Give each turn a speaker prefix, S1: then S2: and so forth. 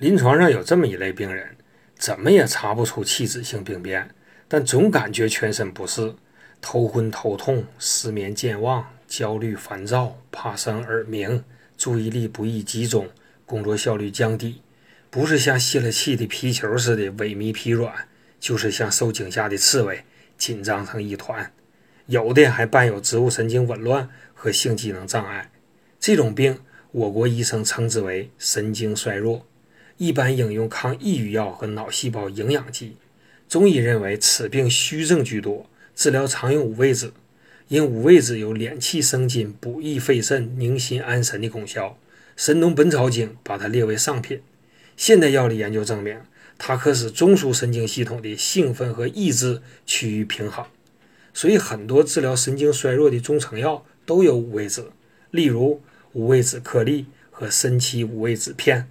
S1: 临床上有这么一类病人，怎么也查不出器质性病变，但总感觉全身不适，头昏头痛、失眠健忘、焦虑烦躁、怕生耳鸣、注意力不易集中、工作效率降低，不是像泄了气的皮球似的萎靡疲软，就是像受惊吓的刺猬，紧张成一团。有的还伴有植物神经紊乱和性机能障碍。这种病，我国医生称之为神经衰弱。一般应用抗抑郁药和脑细胞营养剂。中医认为此病虚症居多，治疗常用五味子，因五味子有敛气生津、补益肺肾、宁心安神的功效，《神农本草经》把它列为上品。现代药理研究证明，它可使中枢神经系统的兴奋和抑制趋于平衡。所以，很多治疗神经衰弱的中成药都有五味子，例如五味子颗粒和参芪五味子片。